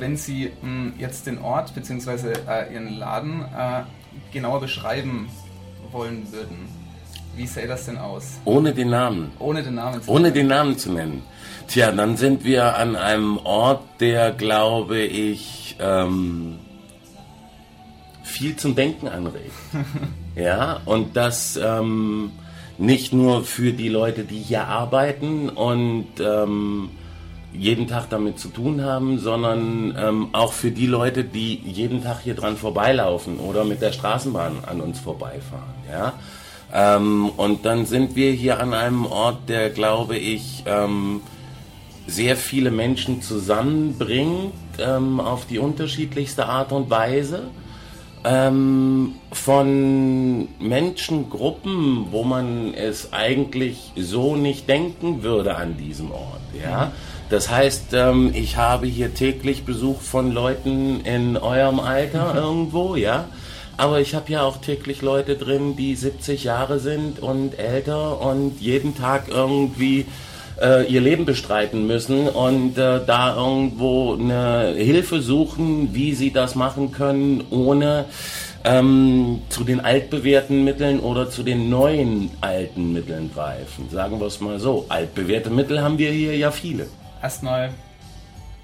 Wenn Sie mh, jetzt den Ort bzw. Äh, Ihren Laden äh, genauer beschreiben wollen würden, wie sähe das denn aus? Ohne den Namen. Ohne den Namen zu Ohne nennen. den Namen zu nennen. Tja, dann sind wir an einem Ort, der, glaube ich, ähm, viel zum Denken anregt. ja, und das ähm, nicht nur für die Leute, die hier arbeiten und ähm, jeden Tag damit zu tun haben, sondern ähm, auch für die Leute, die jeden Tag hier dran vorbeilaufen oder mit der Straßenbahn an uns vorbeifahren. Ja? Ähm, und dann sind wir hier an einem Ort, der, glaube ich, ähm, sehr viele Menschen zusammenbringt ähm, auf die unterschiedlichste Art und Weise. Ähm, von Menschengruppen, wo man es eigentlich so nicht denken würde an diesem Ort. Ja? Das heißt, ähm, ich habe hier täglich Besuch von Leuten in eurem Alter irgendwo, ja. Aber ich habe ja auch täglich Leute drin, die 70 Jahre sind und älter und jeden Tag irgendwie äh, ihr Leben bestreiten müssen und äh, da irgendwo eine Hilfe suchen, wie sie das machen können, ohne ähm, zu den altbewährten Mitteln oder zu den neuen alten Mitteln greifen. Sagen wir es mal so. Altbewährte Mittel haben wir hier ja viele. Erstmal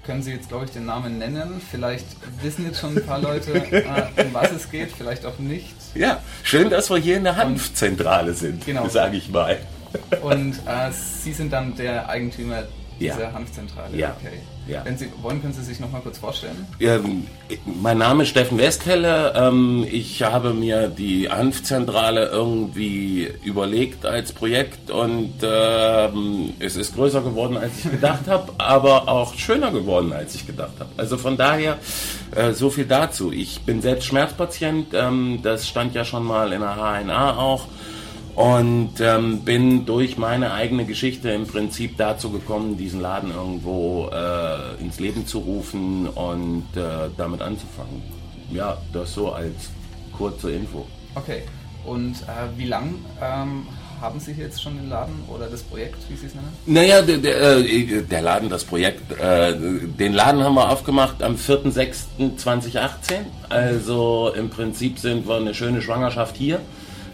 können Sie jetzt, glaube ich, den Namen nennen. Vielleicht wissen jetzt schon ein paar Leute, äh, um was es geht, vielleicht auch nicht. Ja, schön, dass wir hier in der Hanfzentrale sind, genau. sage ich mal. Und äh, Sie sind dann der Eigentümer dieser ja. Hanfzentrale. Ja. Okay. ja. Wenn Sie wollen, können Sie sich noch mal kurz vorstellen. Ähm, mein Name ist Steffen Westhelle. Ähm, ich habe mir die Hanfzentrale irgendwie überlegt als Projekt und ähm, es ist größer geworden, als ich gedacht habe, aber auch schöner geworden, als ich gedacht habe. Also von daher äh, so viel dazu. Ich bin selbst Schmerzpatient. Ähm, das stand ja schon mal in der HNA auch und ähm, bin durch meine eigene Geschichte im Prinzip dazu gekommen, diesen Laden irgendwo äh, ins Leben zu rufen und äh, damit anzufangen. Ja, das so als kurze Info. Okay, und äh, wie lang ähm, haben Sie jetzt schon den Laden oder das Projekt, wie Sie es nennen? Naja, der, der, äh, der Laden, das Projekt, äh, den Laden haben wir aufgemacht am 4.6.2018. Also im Prinzip sind wir eine schöne Schwangerschaft hier.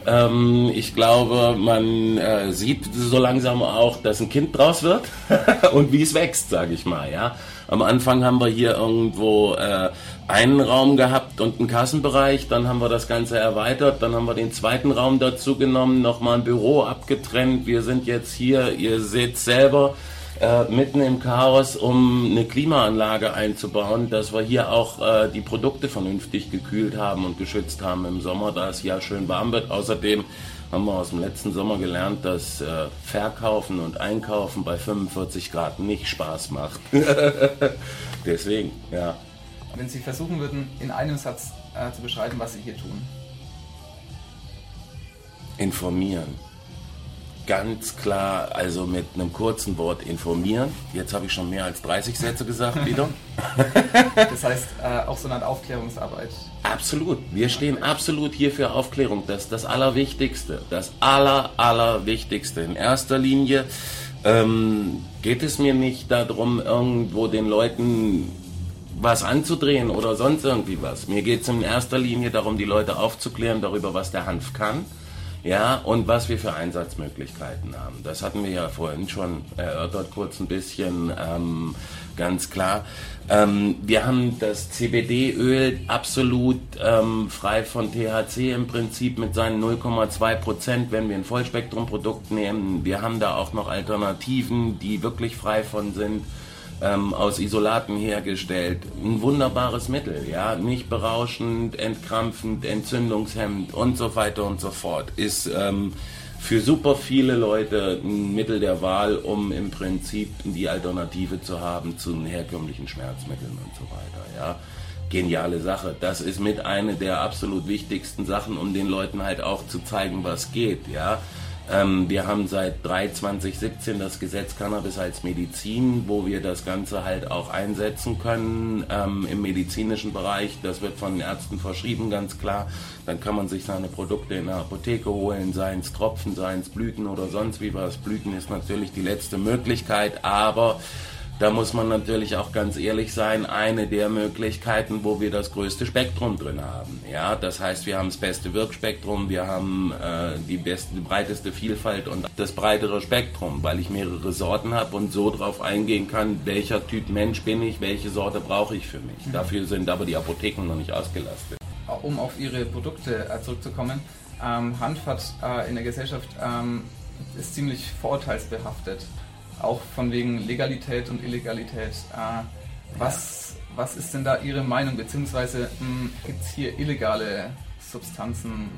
Ähm, ich glaube, man äh, sieht so langsam auch, dass ein Kind draus wird und wie es wächst, sage ich mal. Ja, am Anfang haben wir hier irgendwo äh, einen Raum gehabt und einen Kassenbereich, dann haben wir das Ganze erweitert, dann haben wir den zweiten Raum dazu genommen, nochmal ein Büro abgetrennt. Wir sind jetzt hier, ihr seht selber äh, mitten im Chaos, um eine Klimaanlage einzubauen, dass wir hier auch äh, die Produkte vernünftig gekühlt haben und geschützt haben im Sommer, da es ja schön warm wird. Außerdem haben wir aus dem letzten Sommer gelernt, dass äh, Verkaufen und Einkaufen bei 45 Grad nicht Spaß macht. Deswegen, ja. Wenn Sie versuchen würden, in einem Satz äh, zu beschreiben, was Sie hier tun. Informieren ganz klar, also mit einem kurzen Wort informieren. Jetzt habe ich schon mehr als 30 Sätze gesagt wieder. das heißt, äh, auch so eine Art Aufklärungsarbeit. Absolut. Wir stehen absolut hier für Aufklärung. Das ist das Allerwichtigste. Das Aller, Allerwichtigste. In erster Linie ähm, geht es mir nicht darum, irgendwo den Leuten was anzudrehen oder sonst irgendwie was. Mir geht es in erster Linie darum, die Leute aufzuklären darüber, was der Hanf kann ja, und was wir für Einsatzmöglichkeiten haben. Das hatten wir ja vorhin schon erörtert, kurz ein bisschen, ähm, ganz klar. Ähm, wir haben das CBD-Öl absolut ähm, frei von THC im Prinzip mit seinen 0,2 Prozent, wenn wir ein Vollspektrumprodukt nehmen. Wir haben da auch noch Alternativen, die wirklich frei von sind ähm, aus Isolaten hergestellt. Ein wunderbares Mittel, ja, nicht berauschend, entkrampfend, entzündungshemmend und so weiter und so fort. Ist ähm, für super viele Leute ein Mittel der Wahl, um im Prinzip die Alternative zu haben zu den herkömmlichen Schmerzmitteln und so weiter, ja geniale Sache. Das ist mit eine der absolut wichtigsten Sachen, um den Leuten halt auch zu zeigen, was geht, ja. Ähm, wir haben seit 3 2017 das Gesetz Cannabis als Medizin, wo wir das Ganze halt auch einsetzen können ähm, im medizinischen Bereich. Das wird von den Ärzten verschrieben, ganz klar. Dann kann man sich seine Produkte in der Apotheke holen, seien es Tropfen, seien es Blüten oder sonst wie was. Blüten ist natürlich die letzte Möglichkeit, aber da muss man natürlich auch ganz ehrlich sein, eine der Möglichkeiten, wo wir das größte Spektrum drin haben. Ja, das heißt, wir haben das beste Wirkspektrum, wir haben äh, die beste, die breiteste Vielfalt und das breitere Spektrum, weil ich mehrere Sorten habe und so darauf eingehen kann, welcher Typ Mensch bin ich, welche Sorte brauche ich für mich. Mhm. Dafür sind aber die Apotheken noch nicht ausgelastet. Um auf Ihre Produkte äh, zurückzukommen, ähm, Hanf hat äh, in der Gesellschaft ähm, ist ziemlich vorurteilsbehaftet auch von wegen Legalität und Illegalität. Äh, was, was ist denn da Ihre Meinung, beziehungsweise hm, gibt es hier illegale Substanzen,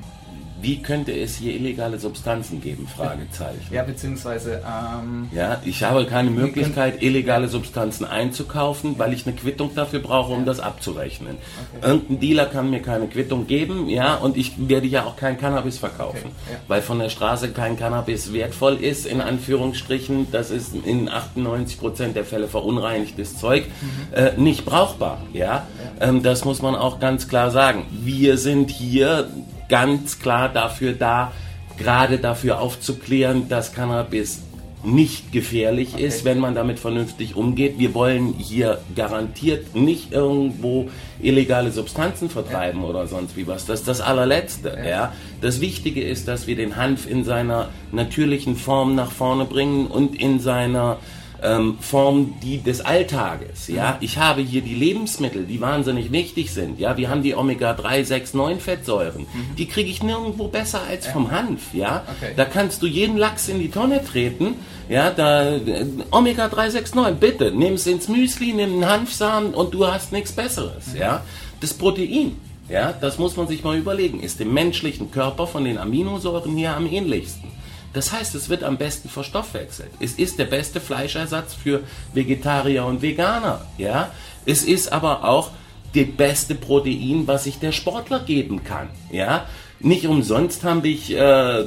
wie könnte es hier illegale Substanzen geben? Fragezeichen. Ja, beziehungsweise. Ähm, ja, ich habe keine Möglichkeit, illegale Substanzen einzukaufen, weil ich eine Quittung dafür brauche, um das abzurechnen. Okay. Irgendein Dealer kann mir keine Quittung geben, ja, und ich werde ja auch kein Cannabis verkaufen, okay. ja. weil von der Straße kein Cannabis wertvoll ist, in Anführungsstrichen. Das ist in 98 Prozent der Fälle verunreinigtes Zeug, mhm. äh, nicht brauchbar, ja. ja. Ähm, das muss man auch ganz klar sagen. Wir sind hier ganz klar dafür da, gerade dafür aufzuklären, dass Cannabis nicht gefährlich okay. ist, wenn man damit vernünftig umgeht. Wir wollen hier garantiert nicht irgendwo illegale Substanzen vertreiben ja. oder sonst wie was. Das ist das allerletzte. Ja. ja. Das Wichtige ist, dass wir den Hanf in seiner natürlichen Form nach vorne bringen und in seiner ähm, Form die des Alltages. Ja, mhm. ich habe hier die Lebensmittel, die wahnsinnig wichtig sind. Ja, wir haben die Omega 3, 6, 9 Fettsäuren. Mhm. Die kriege ich nirgendwo besser als vom Hanf. Ja, okay. da kannst du jeden Lachs in die Tonne treten. Ja, da äh, Omega 3, 6, 9, bitte nimm es ins Müsli, nimm einen Hanfsamen und du hast nichts Besseres. Mhm. Ja, das Protein. Ja, das muss man sich mal überlegen. Ist dem menschlichen Körper von den Aminosäuren hier am ähnlichsten. Das heißt, es wird am besten verstoffwechselt. Es ist der beste Fleischersatz für Vegetarier und Veganer. Ja? Es ist aber auch die beste Protein, was sich der Sportler geben kann. Ja? Nicht umsonst habe ich äh,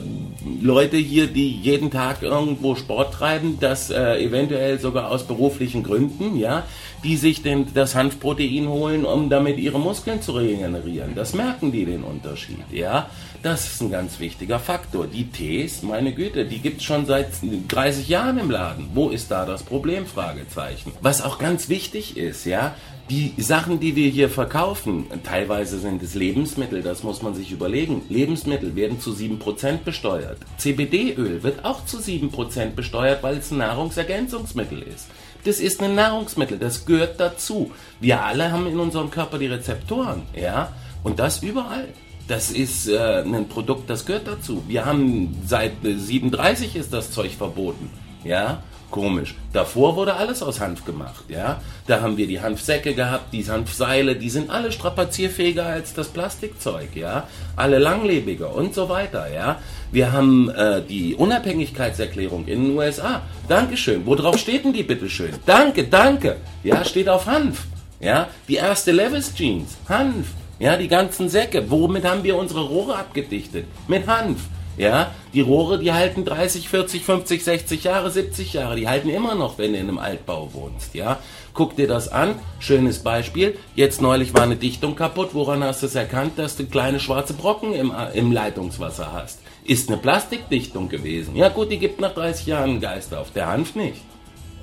Leute hier, die jeden Tag irgendwo Sport treiben, das äh, eventuell sogar aus beruflichen Gründen, ja, die sich den, das Hanfprotein holen, um damit ihre Muskeln zu regenerieren. Das merken die den Unterschied, ja. Das ist ein ganz wichtiger Faktor. Die Tees, meine Güte, die gibt es schon seit 30 Jahren im Laden. Wo ist da das Problem? Fragezeichen. Was auch ganz wichtig ist, ja, die Sachen, die wir hier verkaufen, teilweise sind es Lebensmittel, das muss man sich überlegen. Lebensmittel werden zu 7% besteuert. CBD-Öl wird auch zu 7% besteuert, weil es ein Nahrungsergänzungsmittel ist. Das ist ein Nahrungsmittel, das gehört dazu. Wir alle haben in unserem Körper die Rezeptoren, ja, und das überall. Das ist äh, ein Produkt, das gehört dazu. Wir haben seit 37 ist das Zeug verboten, ja. Komisch. Davor wurde alles aus Hanf gemacht, ja. Da haben wir die Hanfsäcke gehabt, die Hanfseile, die sind alle strapazierfähiger als das Plastikzeug, ja. Alle langlebiger und so weiter, ja. Wir haben äh, die Unabhängigkeitserklärung in den USA. Dankeschön. Worauf steht denn die bitteschön? Danke, danke. Ja, steht auf Hanf. Ja, die erste Levis Jeans, Hanf. Ja, die ganzen Säcke. Womit haben wir unsere Rohre abgedichtet? Mit Hanf. Ja, die Rohre, die halten 30, 40, 50, 60 Jahre, 70 Jahre. Die halten immer noch, wenn du in einem Altbau wohnst. Ja, guck dir das an. Schönes Beispiel. Jetzt neulich war eine Dichtung kaputt. Woran hast du es erkannt, dass du kleine schwarze Brocken im, im Leitungswasser hast? Ist eine Plastikdichtung gewesen. Ja gut, die gibt nach 30 Jahren Geist auf. Der Hanf nicht.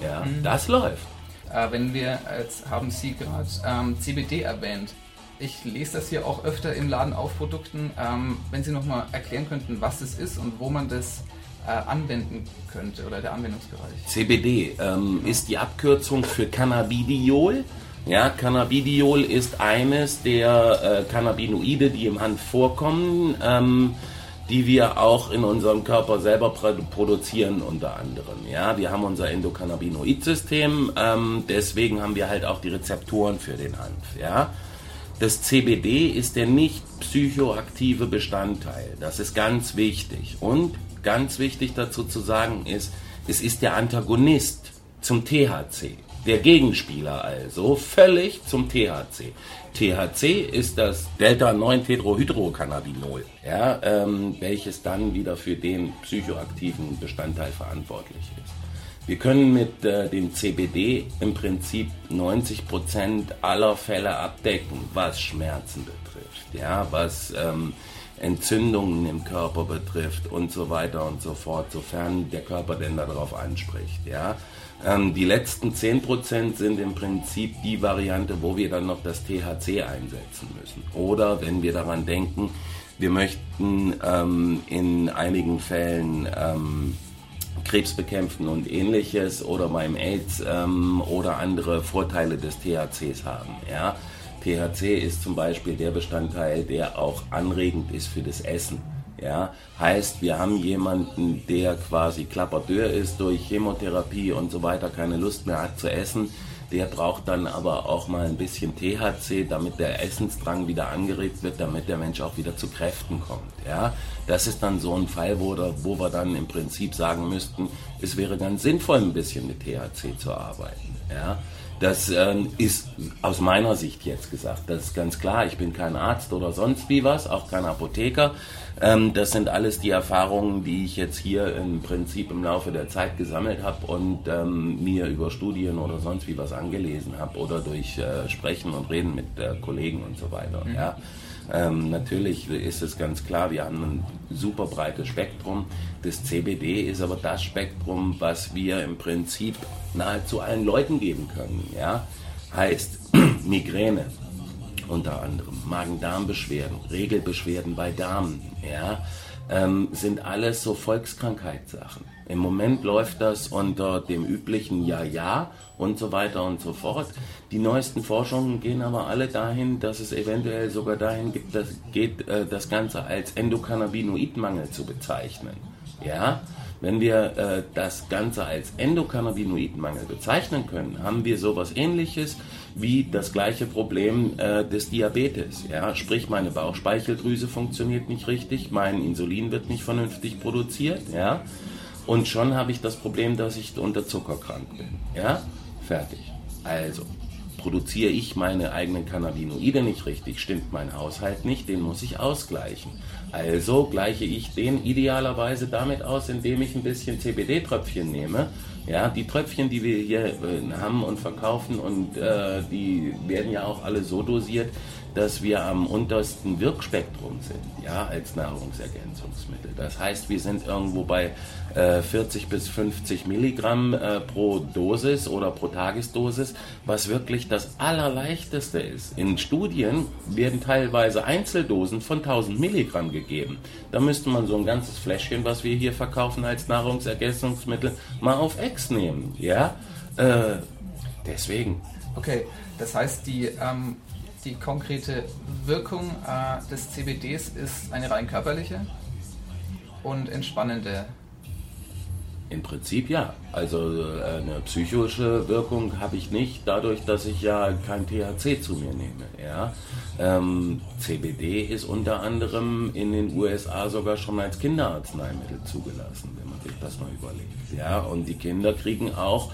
Ja, mhm. das läuft. Äh, wenn wir, jetzt haben Sie gerade ähm, CBD erwähnt. Ich lese das hier auch öfter im Laden auf Produkten. Ähm, wenn Sie nochmal erklären könnten, was es ist und wo man das äh, anwenden könnte oder der Anwendungsbereich. CBD ähm, ist die Abkürzung für Cannabidiol. Ja, Cannabidiol ist eines der äh, Cannabinoide, die im Hanf vorkommen, ähm, die wir auch in unserem Körper selber produzieren unter anderem. Ja, wir haben unser Endokannabinoid-System, ähm, deswegen haben wir halt auch die Rezeptoren für den Hanf. Ja, das CBD ist der nicht psychoaktive Bestandteil. Das ist ganz wichtig. Und ganz wichtig dazu zu sagen ist, es ist der Antagonist zum THC. Der Gegenspieler also, völlig zum THC. THC ist das Delta-9-Tetrohydrocannabinol, ja, ähm, welches dann wieder für den psychoaktiven Bestandteil verantwortlich ist. Wir können mit äh, dem CBD im Prinzip 90 Prozent aller Fälle abdecken, was Schmerzen betrifft, ja, was ähm, Entzündungen im Körper betrifft und so weiter und so fort, sofern der Körper denn darauf anspricht, ja. Ähm, die letzten 10% sind im Prinzip die Variante, wo wir dann noch das THC einsetzen müssen. Oder wenn wir daran denken, wir möchten ähm, in einigen Fällen ähm, Krebs bekämpfen und ähnliches oder beim AIDS ähm, oder andere Vorteile des THCs haben. Ja? THC ist zum Beispiel der Bestandteil, der auch anregend ist für das Essen. Ja, heißt, wir haben jemanden, der quasi Klapperdeur ist durch Chemotherapie und so weiter, keine Lust mehr hat zu essen. Der braucht dann aber auch mal ein bisschen THC, damit der Essensdrang wieder angeregt wird, damit der Mensch auch wieder zu Kräften kommt. Ja, das ist dann so ein Fall, wo, wo wir dann im Prinzip sagen müssten, es wäre ganz sinnvoll, ein bisschen mit THC zu arbeiten. Ja, das ähm, ist aus meiner Sicht jetzt gesagt. Das ist ganz klar. Ich bin kein Arzt oder sonst wie was, auch kein Apotheker. Ähm, das sind alles die Erfahrungen, die ich jetzt hier im Prinzip im Laufe der Zeit gesammelt habe und ähm, mir über Studien oder sonst wie was angelesen habe oder durch äh, Sprechen und Reden mit äh, Kollegen und so weiter. Mhm. Ja. Ähm, natürlich ist es ganz klar, wir haben ein super breites Spektrum. Das CBD ist aber das Spektrum, was wir im Prinzip nahezu allen Leuten geben können. Ja? Heißt Migräne unter anderem, Magen-Darm-Beschwerden, Regelbeschwerden bei Damen, ja? Ähm, sind alles so Volkskrankheitssachen. Im Moment läuft das unter dem üblichen Ja-Ja und so weiter und so fort. Die neuesten Forschungen gehen aber alle dahin, dass es eventuell sogar dahin gibt, dass, geht, äh, das Ganze als Endokannabinoidmangel zu bezeichnen. Ja, wenn wir äh, das Ganze als Endokannabinoidmangel bezeichnen können, haben wir sowas ähnliches wie das gleiche Problem äh, des Diabetes. Ja? Sprich, meine Bauchspeicheldrüse funktioniert nicht richtig, mein Insulin wird nicht vernünftig produziert. Ja? Und schon habe ich das Problem, dass ich unter Zuckerkrank bin. Ja? Fertig. Also, produziere ich meine eigenen Cannabinoide nicht richtig, stimmt mein Haushalt nicht, den muss ich ausgleichen. Also gleiche ich den idealerweise damit aus, indem ich ein bisschen CBD-Tröpfchen nehme. Ja, die Tröpfchen, die wir hier äh, haben und verkaufen und äh, die werden ja auch alle so dosiert, dass wir am untersten Wirkspektrum sind, ja, als Nahrungsergänzungsmittel. Das heißt, wir sind irgendwo bei äh, 40 bis 50 Milligramm äh, pro Dosis oder pro Tagesdosis, was wirklich das Allerleichteste ist. In Studien werden teilweise Einzeldosen von 1000 Milligramm gegeben. Da müsste man so ein ganzes Fläschchen, was wir hier verkaufen als Nahrungsergänzungsmittel, mal auf Ex nehmen, ja. Äh, deswegen. Okay, das heißt, die ähm die konkrete Wirkung äh, des CBDs ist eine rein körperliche und entspannende. Im Prinzip ja. Also äh, eine psychische Wirkung habe ich nicht, dadurch, dass ich ja kein THC zu mir nehme. Ja? Ähm, CBD ist unter anderem in den USA sogar schon als Kinderarzneimittel zugelassen, wenn man sich das mal überlegt. Ja? Und die Kinder kriegen auch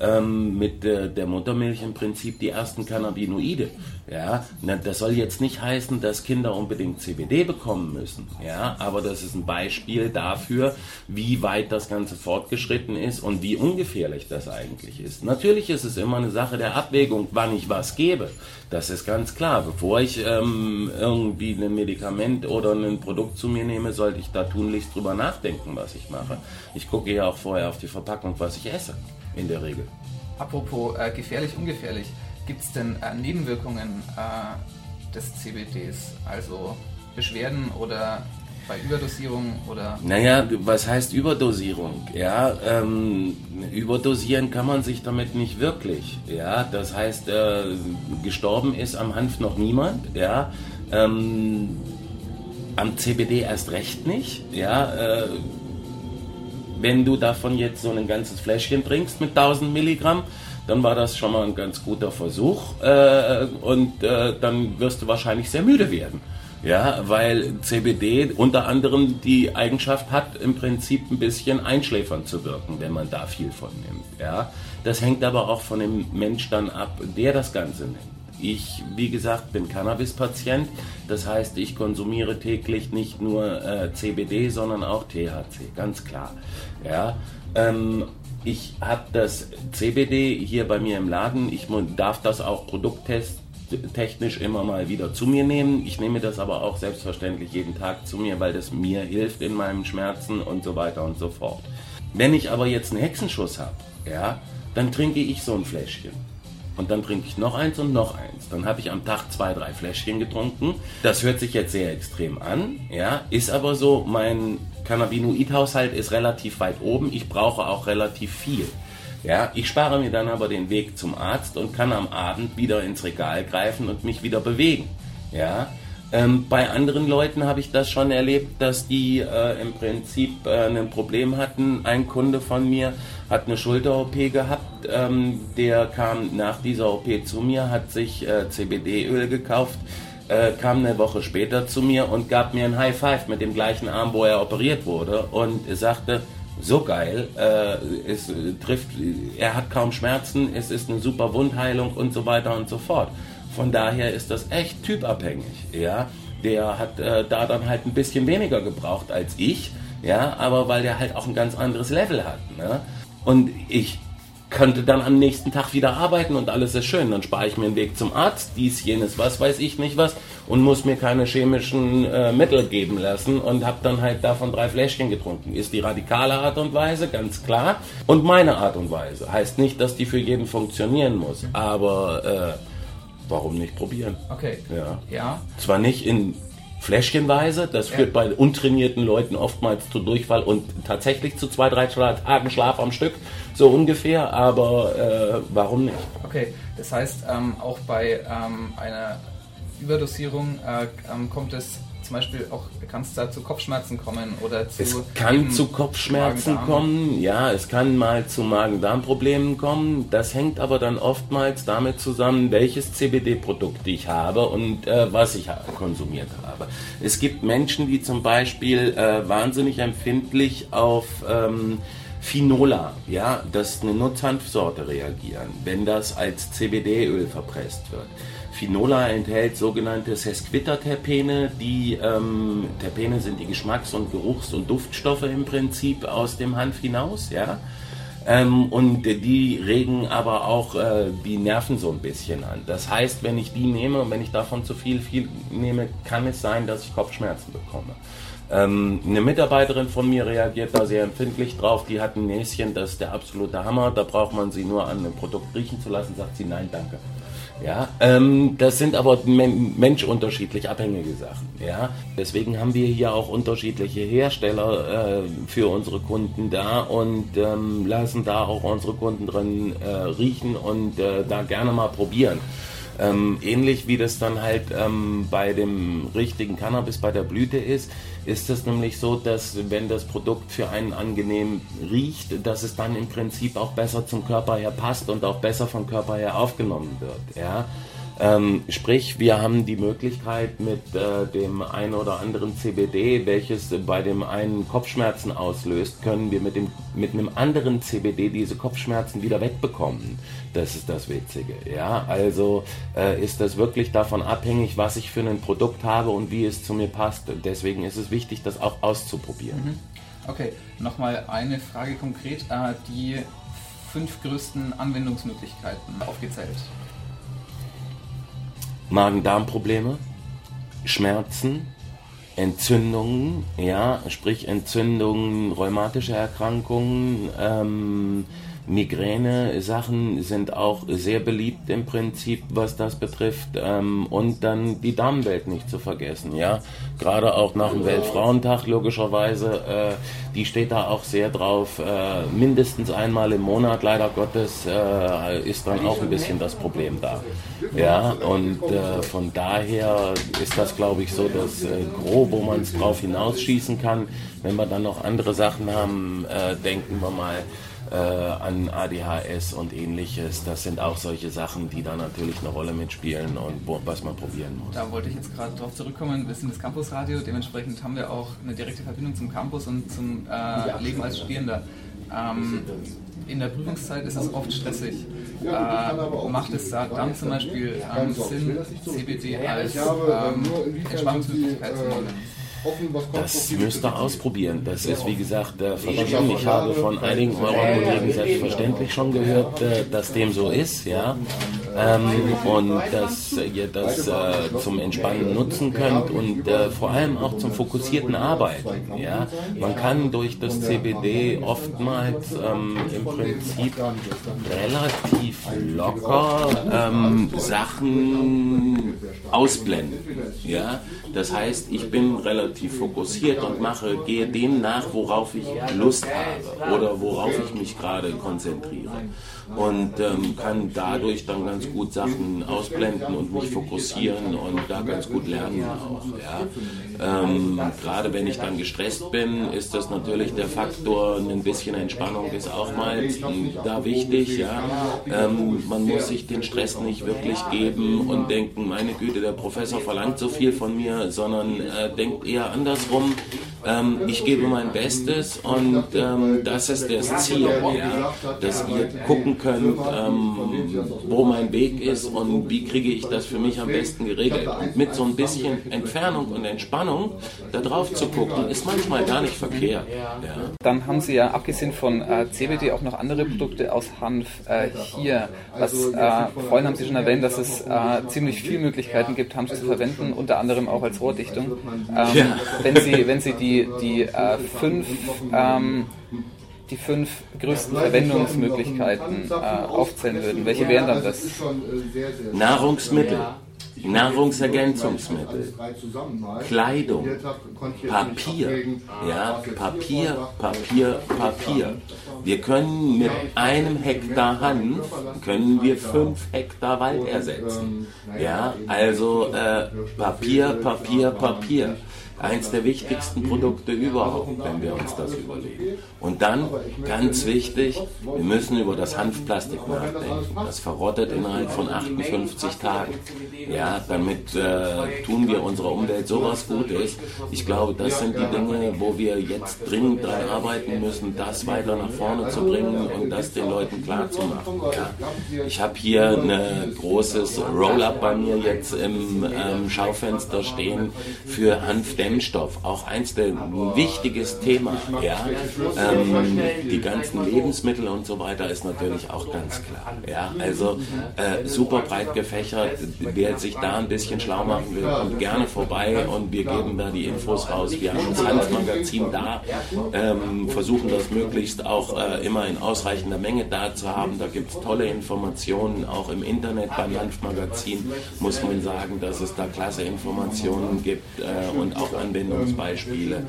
ähm, mit äh, der Muttermilch im Prinzip die ersten Cannabinoide. Ja, das soll jetzt nicht heißen, dass Kinder unbedingt CBD bekommen müssen. Ja, aber das ist ein Beispiel dafür, wie weit das Ganze fortgeschritten ist und wie ungefährlich das eigentlich ist. Natürlich ist es immer eine Sache der Abwägung, wann ich was gebe. Das ist ganz klar. Bevor ich ähm, irgendwie ein Medikament oder ein Produkt zu mir nehme, sollte ich da tunlichst drüber nachdenken, was ich mache. Ich gucke ja auch vorher auf die Verpackung, was ich esse in der Regel. Apropos äh, gefährlich, ungefährlich, gibt es denn äh, Nebenwirkungen äh, des CBDs? Also Beschwerden oder bei Überdosierung oder? Naja, was heißt Überdosierung? Ja, ähm, überdosieren kann man sich damit nicht wirklich. Ja, das heißt, äh, gestorben ist am Hanf noch niemand. Ja, ähm, am CBD erst recht nicht. Ja, äh, wenn du davon jetzt so ein ganzes Fläschchen trinkst mit 1000 Milligramm, dann war das schon mal ein ganz guter Versuch äh, und äh, dann wirst du wahrscheinlich sehr müde werden. Ja, weil CBD unter anderem die Eigenschaft hat, im Prinzip ein bisschen einschläfernd zu wirken, wenn man da viel von nimmt. Ja, das hängt aber auch von dem Mensch dann ab, der das Ganze nimmt. Ich, wie gesagt, bin Cannabis-Patient. Das heißt, ich konsumiere täglich nicht nur äh, CBD, sondern auch THC, ganz klar. Ja, ähm, ich habe das CBD hier bei mir im Laden. Ich darf das auch produkttechnisch immer mal wieder zu mir nehmen. Ich nehme das aber auch selbstverständlich jeden Tag zu mir, weil das mir hilft in meinen Schmerzen und so weiter und so fort. Wenn ich aber jetzt einen Hexenschuss habe, ja, dann trinke ich so ein Fläschchen. Und dann trinke ich noch eins und noch eins. Dann habe ich am Tag zwei, drei Fläschchen getrunken. Das hört sich jetzt sehr extrem an, ja, ist aber so, mein Cannabinoid-Haushalt ist relativ weit oben. Ich brauche auch relativ viel. Ja, ich spare mir dann aber den Weg zum Arzt und kann am Abend wieder ins Regal greifen und mich wieder bewegen. Ja, ähm, bei anderen Leuten habe ich das schon erlebt, dass die äh, im Prinzip äh, ein Problem hatten. Ein Kunde von mir hat eine Schulter-OP gehabt. Ähm, der kam nach dieser OP zu mir, hat sich äh, CBD-Öl gekauft, äh, kam eine Woche später zu mir und gab mir ein High Five mit dem gleichen Arm, wo er operiert wurde und sagte, so geil. Äh, es trifft, er hat kaum Schmerzen, es ist eine super Wundheilung und so weiter und so fort. Von daher ist das echt typabhängig. Ja, der hat äh, da dann halt ein bisschen weniger gebraucht als ich. Ja, aber weil der halt auch ein ganz anderes Level hat. Ne? Und ich könnte dann am nächsten Tag wieder arbeiten und alles ist schön. Dann spare ich mir einen Weg zum Arzt, dies, jenes, was weiß ich nicht was und muss mir keine chemischen äh, Mittel geben lassen und habe dann halt davon drei Fläschchen getrunken. Ist die radikale Art und Weise, ganz klar. Und meine Art und Weise. Heißt nicht, dass die für jeden funktionieren muss, aber äh, warum nicht probieren? Okay. Ja. Ja. Zwar nicht in Fläschchenweise, das Ja. führt bei untrainierten Leuten oftmals zu Durchfall und tatsächlich zu zwei, drei Tagen Schlaf am Stück, so ungefähr, aber äh, warum nicht? Okay, das heißt, ähm, auch bei ähm, einer Überdosierung äh, ähm, kommt es zum Beispiel auch, kann es da zu Kopfschmerzen kommen oder zu. Es kann zu Kopfschmerzen kommen, ja, es kann mal zu Magen-Darm-Problemen kommen. Das hängt aber dann oftmals damit zusammen, welches CBD-Produkt ich habe und äh, was ich konsumiert habe. Es gibt Menschen, die zum Beispiel äh, wahnsinnig empfindlich auf ähm, Finola, ja, das ist eine Nutzhanfsorte, reagieren, wenn das als CBD-Öl verpresst wird. Finola enthält sogenannte Sesquiterterpene. Die ähm, Terpene sind die Geschmacks- und Geruchs- und Duftstoffe im Prinzip aus dem Hanf hinaus, ja. Ähm, und die regen aber auch äh, die Nerven so ein bisschen an. Das heißt, wenn ich die nehme und wenn ich davon zu viel, viel nehme, kann es sein, dass ich Kopfschmerzen bekomme. Ähm, eine Mitarbeiterin von mir reagiert da sehr empfindlich drauf. Die hat ein Näschen, das ist der absolute Hammer. Da braucht man sie nur an einem Produkt riechen zu lassen, sagt sie nein, danke. Ja, ähm, das sind aber men menschunterschiedlich abhängige Sachen. Ja, deswegen haben wir hier auch unterschiedliche Hersteller äh, für unsere Kunden da und ähm, lassen da auch unsere Kunden drin äh, riechen und äh, da gerne mal probieren. Ähm, ähnlich wie das dann halt ähm, bei dem richtigen Cannabis bei der Blüte ist, ist es nämlich so, dass wenn das Produkt für einen angenehm riecht, dass es dann im Prinzip auch besser zum Körper her passt und auch besser vom Körper her aufgenommen wird. Ja? Ähm, sprich, wir haben die Möglichkeit mit äh, dem einen oder anderen CBD, welches bei dem einen Kopfschmerzen auslöst, können wir mit, dem, mit einem anderen CBD diese Kopfschmerzen wieder wegbekommen. Das ist das Witzige. Ja, also äh, ist das wirklich davon abhängig, was ich für ein Produkt habe und wie es zu mir passt. Deswegen ist es wichtig, das auch auszuprobieren. Okay, nochmal eine Frage konkret. Äh, die fünf größten Anwendungsmöglichkeiten aufgezählt. Magen-Darm-Probleme, Schmerzen, Entzündungen, ja, sprich Entzündungen, rheumatische Erkrankungen, ähm, Migräne, Sachen sind auch sehr beliebt im Prinzip, was das betrifft. Ähm, und dann die Damenwelt nicht zu vergessen, ja. Gerade auch nach dem Weltfrauentag, logischerweise, äh, die steht da auch sehr drauf. Äh, mindestens einmal im Monat, leider Gottes, äh, ist dann auch ein bisschen das Problem da. Ja, und äh, von daher ist das, glaube ich, so das äh, Gros, wo man es drauf hinausschießen kann. Wenn wir dann noch andere Sachen haben, äh, denken wir mal äh, an ADHS und ähnliches. Das sind auch solche Sachen, die da natürlich eine Rolle mitspielen und wo, was man probieren muss. Da wollte ich jetzt gerade drauf zurückkommen. Wir sind das Campusradio, dementsprechend haben wir auch eine direkte Verbindung zum Campus und zum äh, Leben als Studierender. Ähm, in der Prüfungszeit ist es oft stressig. Äh, macht es da dann zum Beispiel ähm, Sinn, CBD als ähm, Entspannungsmöglichkeit zu nehmen? Das müsst ihr ausprobieren. Das ist, wie gesagt, äh, verschieden. Ich habe von einigen eurer Kollegen selbstverständlich schon gehört, äh, dass dem so ist, ja. Ähm, und dass ihr das äh, zum Entspannen nutzen könnt und äh, vor allem auch zum fokussierten Arbeiten, ja. Man kann durch das CBD oftmals ähm, im Prinzip relativ locker ähm, Sachen ausblenden, ja. Das heißt, ich bin relativ fokussiert und mache, gehe dem nach, worauf ich Lust habe oder worauf ich mich gerade konzentriere und ähm, kann dadurch dann ganz gut Sachen ausblenden und mich fokussieren und da ganz gut lernen auch. Ja. Ähm, Gerade wenn ich dann gestresst bin, ist das natürlich der Faktor, ein bisschen Entspannung ist auch mal da wichtig. Ja. Ähm, man muss sich den Stress nicht wirklich geben und denken, meine Güte, der Professor verlangt so viel von mir, sondern äh, denkt eher andersrum. Ähm, ich gebe mein Bestes und ähm, das ist das Ziel, ja, dass ihr gucken könnt, ähm, wo mein Weg ist und wie kriege ich das für mich am besten geregelt. Und mit so ein bisschen Entfernung und Entspannung da drauf zu gucken, ist manchmal gar nicht verkehrt. Ja. Dann haben Sie ja abgesehen von äh, CBD auch noch andere Produkte aus Hanf äh, hier. Was, äh, vorhin haben Sie schon erwähnt, dass es äh, ziemlich viele Möglichkeiten gibt, Hanf zu verwenden, unter anderem auch als Rohrdichtung. Ähm, ja. wenn, Sie, wenn Sie die, die äh, fünf ähm, die fünf größten Verwendungsmöglichkeiten äh, aufzählen würden, welche wären dann das? Nahrungsmittel. Nahrungsergänzungsmittel, Kleidung, Papier, ja, Papier, Papier, Papier. Wir können mit einem Hektar Hanf, können wir fünf Hektar Wald ersetzen. Ja, also äh, Papier, Papier, Papier eins der wichtigsten Produkte überhaupt, wenn wir uns das überlegen. Und dann, ganz wichtig, wir müssen über das Hanfplastik nachdenken. Das verrottet innerhalb von 58 Tagen. Ja, damit äh, tun wir unserer Umwelt sowas Gutes. Ich glaube, das sind die Dinge, wo wir jetzt dringend daran arbeiten müssen, das weiter nach vorne zu bringen und das den Leuten klar zu machen. Ja. Ich habe hier ein großes Roll-Up bei mir jetzt im ähm, Schaufenster stehen für Hanfdämmung. Brennstoff, auch eins der ein wichtiges Thema. Ja, ähm, die ganzen Lebensmittel und so weiter ist natürlich auch ganz klar. Ja, also äh, super breit gefächert. Wer sich da ein bisschen schlau machen will, kommt gerne vorbei und wir geben da die Infos raus. Wir haben das Hanfmagazin da, ähm, versuchen das möglichst auch äh, immer in ausreichender Menge da zu haben. Da gibt es tolle Informationen, auch im Internet beim Hanfmagazin muss man sagen, dass es da klasse Informationen gibt äh, und auch Anwendungsbeispiele.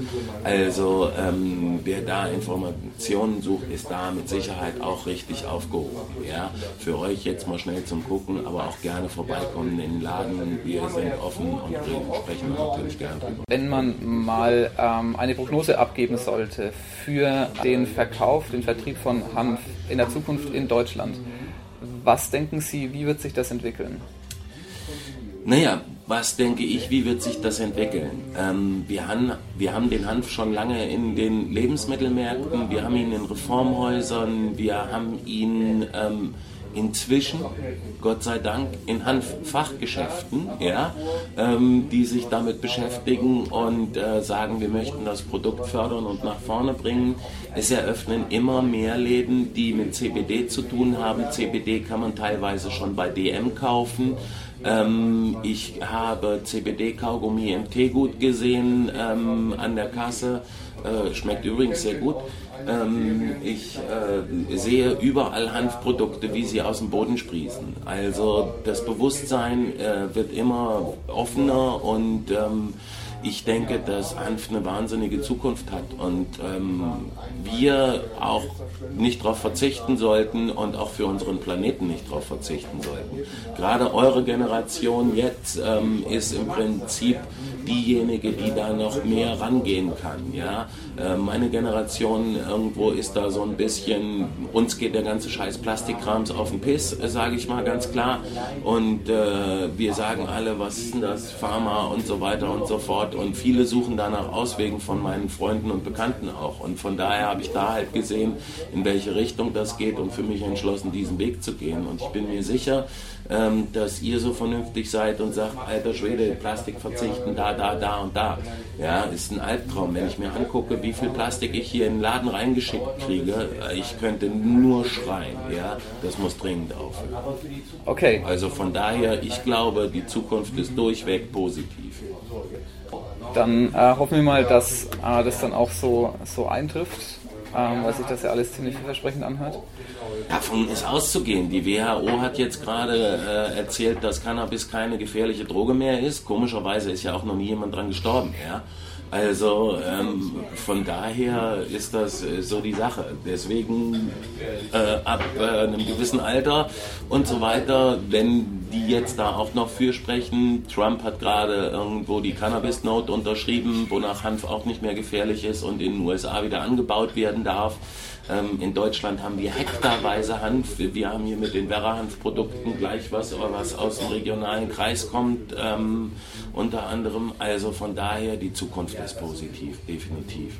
Also ähm, wer da Informationen sucht, ist da mit Sicherheit auch richtig aufgehoben. Ja? Für euch jetzt mal schnell zum Gucken, aber auch gerne vorbeikommen in den Laden. Wir sind offen und sprechen natürlich gerne drüber. Wenn man mal ähm, eine Prognose abgeben sollte für den Verkauf, den Vertrieb von Hanf in der Zukunft in Deutschland, was denken Sie, wie wird sich das entwickeln? Naja, was denke ich, wie wird sich das entwickeln? Ähm, wir, haben, wir haben den Hanf schon lange in den Lebensmittelmärkten, wir haben ihn in Reformhäusern, wir haben ihn ähm, inzwischen, Gott sei Dank, in Hanffachgeschäften, ja, ähm, die sich damit beschäftigen und äh, sagen, wir möchten das Produkt fördern und nach vorne bringen. Es eröffnen immer mehr Läden, die mit CBD zu tun haben. CBD kann man teilweise schon bei DM kaufen. Ähm, ich habe CBD-Kaugummi im Teegut gesehen ähm, an der Kasse. Äh, schmeckt übrigens sehr gut. Ähm, ich äh, sehe überall Hanfprodukte, wie sie aus dem Boden sprießen. Also das Bewusstsein äh, wird immer offener und ähm, ich denke, dass Hanf eine wahnsinnige Zukunft hat und ähm, wir auch nicht darauf verzichten sollten und auch für unseren Planeten nicht darauf verzichten sollten. Gerade eure Generation jetzt ähm, ist im Prinzip diejenige, die da noch mehr rangehen kann. Ja? Äh, meine Generation irgendwo ist da so ein bisschen, uns geht der ganze Scheiß Plastikkrams auf den Piss, sage ich mal ganz klar. Und äh, wir sagen alle, was ist denn das, Pharma und so weiter und so fort und viele suchen danach Auswegen von meinen Freunden und Bekannten auch. Und von daher habe ich da halt gesehen, in welche Richtung das geht und für mich entschlossen, diesen Weg zu gehen. Und ich bin mir sicher, ähm, dass ihr so vernünftig seid und sagt, alter Schwede, Plastik verzichten, da, da, da und da. Ja, ist ein Albtraum. Wenn ich mir angucke, wie viel Plastik ich hier in den Laden reingeschickt kriege, ich könnte nur schreien. Ja, das muss dringend aufhören. Okay. Also von daher, ich glaube, die Zukunft ist durchweg positiv. Dann äh, hoffen wir mal, dass äh, das dann auch so, so eintrifft, ähm, weil sich das ja alles ziemlich vielversprechend anhört. Davon ist auszugehen. Die WHO hat jetzt gerade äh, erzählt, dass Cannabis keine gefährliche Droge mehr ist. Komischerweise ist ja auch noch nie jemand dran gestorben. Ja? Also ähm, von daher ist das äh, so die Sache. Deswegen äh, ab äh, einem gewissen Alter und so weiter, wenn die jetzt da auch noch für sprechen, Trump hat gerade irgendwo die Cannabis-Note unterschrieben, wonach Hanf auch nicht mehr gefährlich ist und in den USA wieder angebaut werden darf. Ähm, in Deutschland haben wir hektarweise Hanf. Wir haben hier mit den Werra-Hanfprodukten gleich was, was aus dem regionalen Kreis kommt, ähm, unter anderem. Also von daher, die Zukunft ist positiv, definitiv.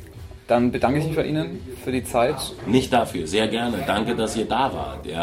Dann bedanke ich mich bei Ihnen für die Zeit. Nicht dafür, sehr gerne. Danke, dass ihr da wart. Ja,